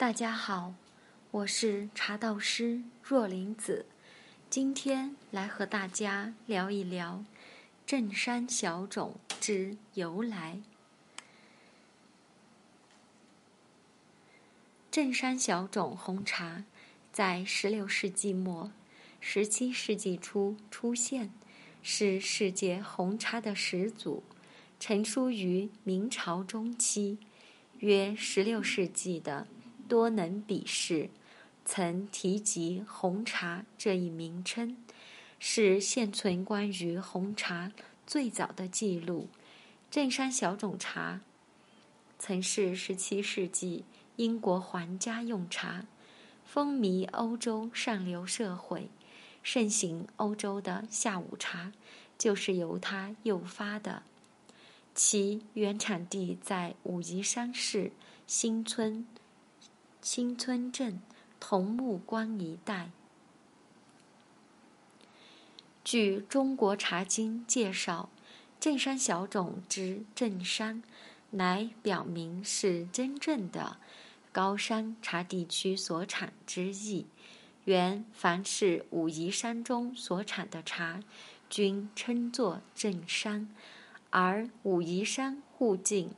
大家好，我是茶道师若林子，今天来和大家聊一聊镇山小种之由来。镇山小种红茶在16世纪末、17世纪初出现，是世界红茶的始祖，成书于明朝中期，约16世纪的。多能比试曾提及红茶这一名称，是现存关于红茶最早的记录。镇山小种茶曾是17世纪英国皇家用茶，风靡欧洲上流社会，盛行欧洲的下午茶就是由它诱发的。其原产地在武夷山市新村。新村镇桐木关一带。据《中国茶经》介绍，镇山小种之镇山，乃表明是真正的高山茶地区所产之意。原凡是武夷山中所产的茶，均称作镇山，而武夷山附近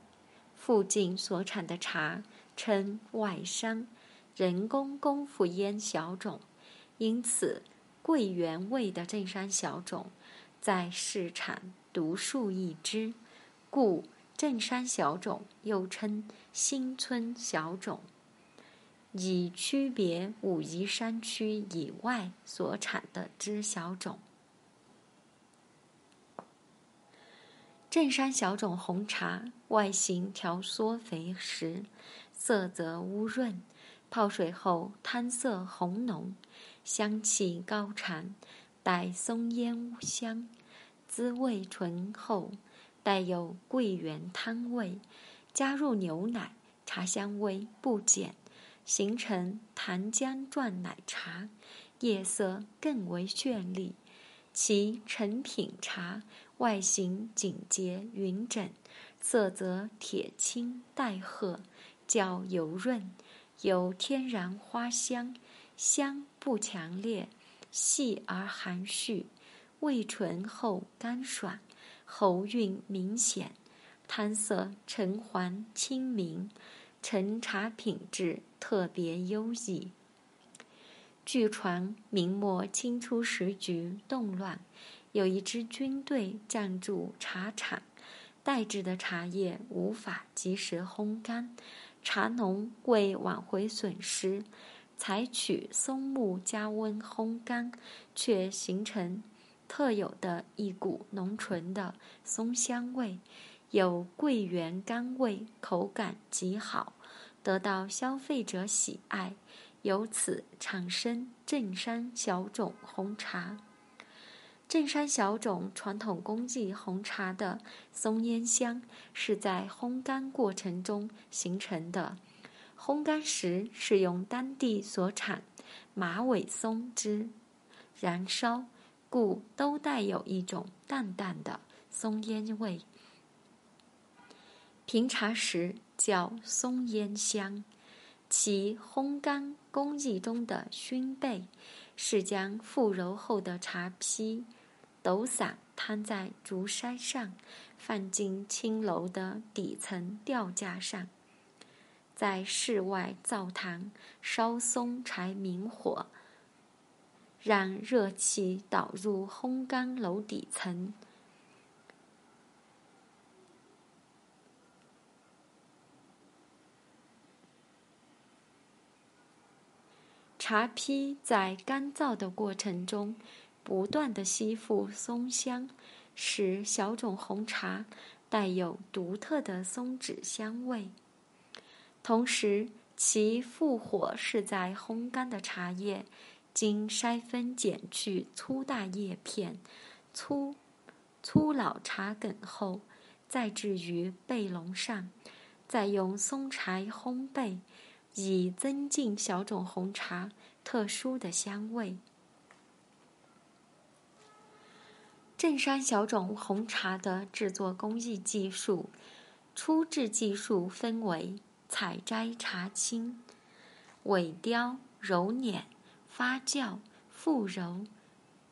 附近所产的茶。称外山，人工功夫烟小种，因此桂圆味的镇山小种，在市场独树一帜，故镇山小种又称新村小种，以区别武夷山区以外所产的之小种。镇山小种红茶外形条缩肥实。色泽乌润，泡水后汤色红浓，香气高长，带松烟香，滋味醇厚，带有桂圆汤味。加入牛奶，茶香味不减，形成糖浆状奶茶，叶色更为绚丽。其成品茶外形紧结匀整，色泽铁青带褐。较油润，有天然花香，香不强烈，细而含蓄，味醇厚干爽，喉韵明显，汤色橙黄清明，陈茶品质特别优异。据传，明末清初时局动乱，有一支军队占驻茶厂，待制的茶叶无法及时烘干。茶农为挽回损失，采取松木加温烘干，却形成特有的一股浓醇的松香味，有桂圆甘味，口感极好，得到消费者喜爱，由此产生镇山小种红茶。镇山小种传统工艺红茶的松烟香是在烘干过程中形成的。烘干时是用当地所产马尾松之燃烧，故都带有一种淡淡的松烟味。评茶时叫松烟香。其烘干工艺中的熏焙是将复揉后的茶坯。抖散摊在竹筛上，放进青楼的底层吊架上，在室外灶堂烧松柴明火，让热气导入烘干楼底层。茶坯在干燥的过程中。不断的吸附松香，使小种红茶带有独特的松脂香味。同时，其复火是在烘干的茶叶经筛分剪去粗大叶片、粗粗老茶梗后，再置于背笼上，再用松柴烘焙，以增进小种红茶特殊的香味。镇山小种红茶的制作工艺技术，初制技术分为采摘茶青、萎凋、揉捻、发酵、复揉、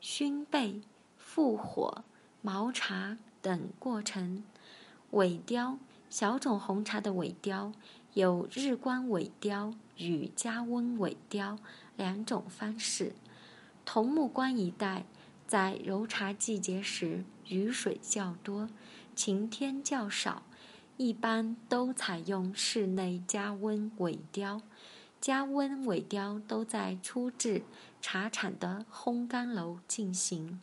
熏焙、复火、毛茶等过程。萎凋，小种红茶的萎凋有日光萎凋与加温萎凋两种方式。桐木关一带在揉茶季节时雨水较多，晴天较少，一般都采用室内加温萎凋。加温萎凋都在初制茶厂的烘干楼进行。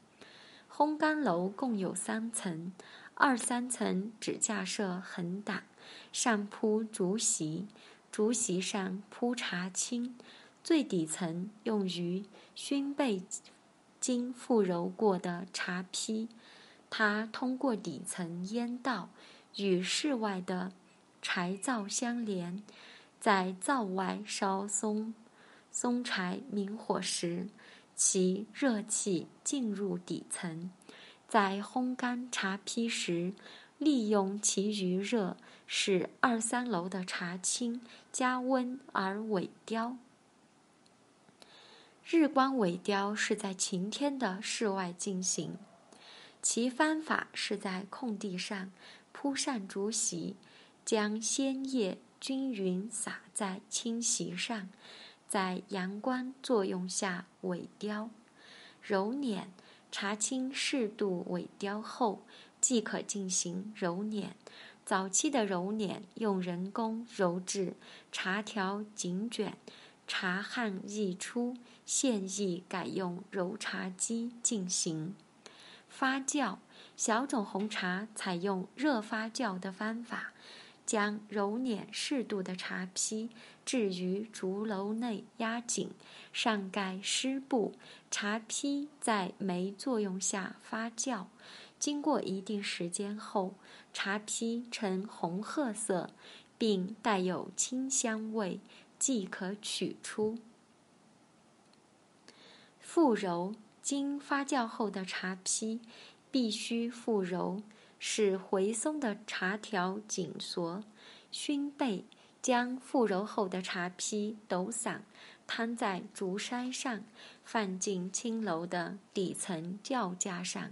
烘干楼共有三层，二三层只架设横挡，上铺竹席，竹席上铺茶青，最底层用于熏焙经复揉过的茶坯。它通过底层烟道与室外的柴灶相连。在灶外烧松松柴明火时，其热气进入底层，在烘干茶坯时，利用其余热，使二三楼的茶青加温而萎凋。日光萎凋是在晴天的室外进行，其方法是在空地上铺上竹席，将鲜叶。均匀洒在青席上，在阳光作用下萎凋。揉捻茶青适度萎凋后，即可进行揉捻。早期的揉捻用人工揉制茶条紧卷，茶汗溢出。现役改用揉茶机进行发酵。小种红茶采用热发酵的方法。将揉捻适度的茶坯置于竹篓内压紧，上盖湿布，茶坯在酶作用下发酵。经过一定时间后，茶坯呈红褐色，并带有清香味，即可取出。复揉经发酵后的茶坯必须复揉。使回松的茶条紧缩，熏焙，将复揉后的茶坯抖散，摊在竹筛上，放进青楼的底层窖架上，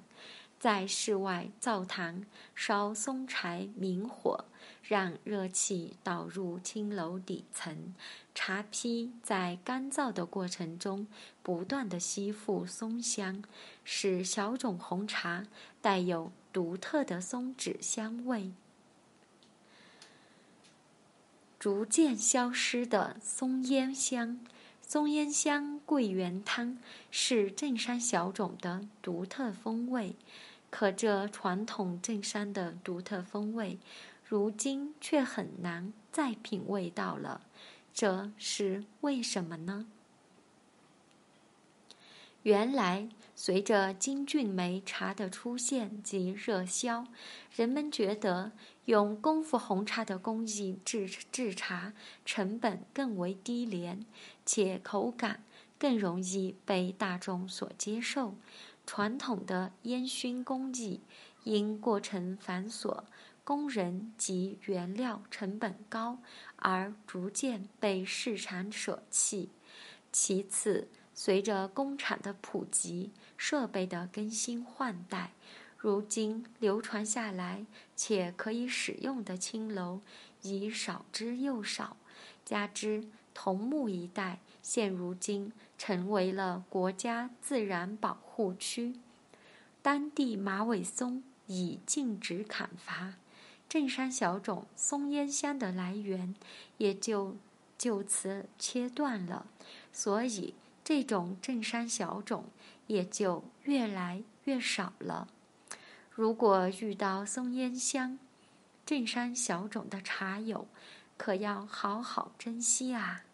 在室外灶堂烧松柴明火，让热气导入青楼底层，茶坯在干燥的过程中不断的吸附松香，使小种红茶带有。独特的松脂香味，逐渐消失的松烟香。松烟香桂圆汤是正山小种的独特风味，可这传统正山的独特风味，如今却很难再品味到了。这是为什么呢？原来。随着金骏眉茶的出现及热销，人们觉得用功夫红茶的工艺制制茶成本更为低廉，且口感更容易被大众所接受。传统的烟熏工艺因过程繁琐、工人及原料成本高而逐渐被市场舍弃。其次，随着工厂的普及，设备的更新换代，如今流传下来且可以使用的青楼已少之又少。加之桐木一带现如今成为了国家自然保护区，当地马尾松已禁止砍伐，镇山小种松烟香的来源也就就此切断了。所以。这种镇山小种也就越来越少了。如果遇到松烟香、镇山小种的茶友，可要好好珍惜啊！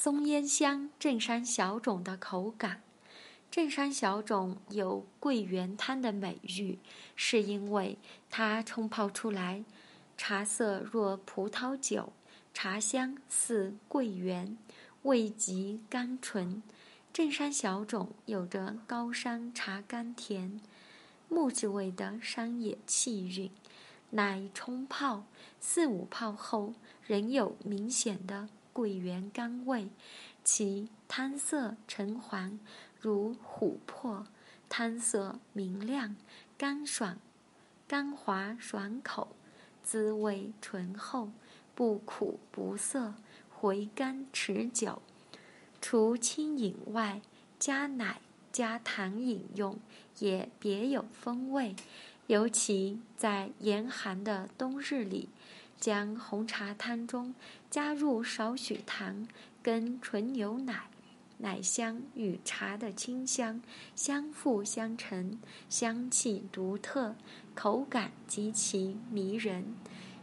松烟香、镇山小种的口感，镇山小种有桂圆汤的美誉，是因为它冲泡出来，茶色若葡萄酒，茶香似桂圆。味极甘醇，镇山小种有着高山茶甘甜、木质味的山野气韵，乃冲泡四五泡后仍有明显的桂圆甘味，其汤色橙黄，如琥珀，汤色明亮，甘爽，甘滑爽口，滋味醇厚，不苦不涩，回甘持久。除清饮外，加奶加糖饮用也别有风味。尤其在严寒的冬日里，将红茶汤中加入少许糖跟纯牛奶，奶香与茶的清香相辅相成，香气独特，口感极其迷人。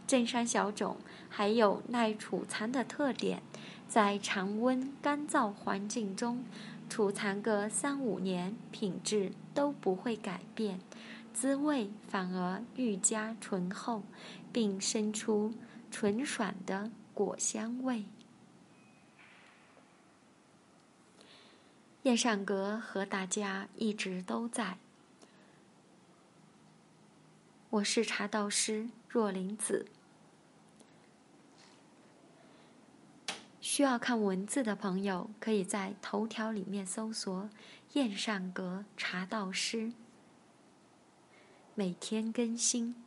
正山小种还有耐储藏的特点，在常温干燥环境中储藏个三五年，品质都不会改变。滋味反而愈加醇厚，并生出纯爽的果香味。燕上阁和大家一直都在。我是茶道师若林子。需要看文字的朋友，可以在头条里面搜索“燕上阁茶道师”。每天更新。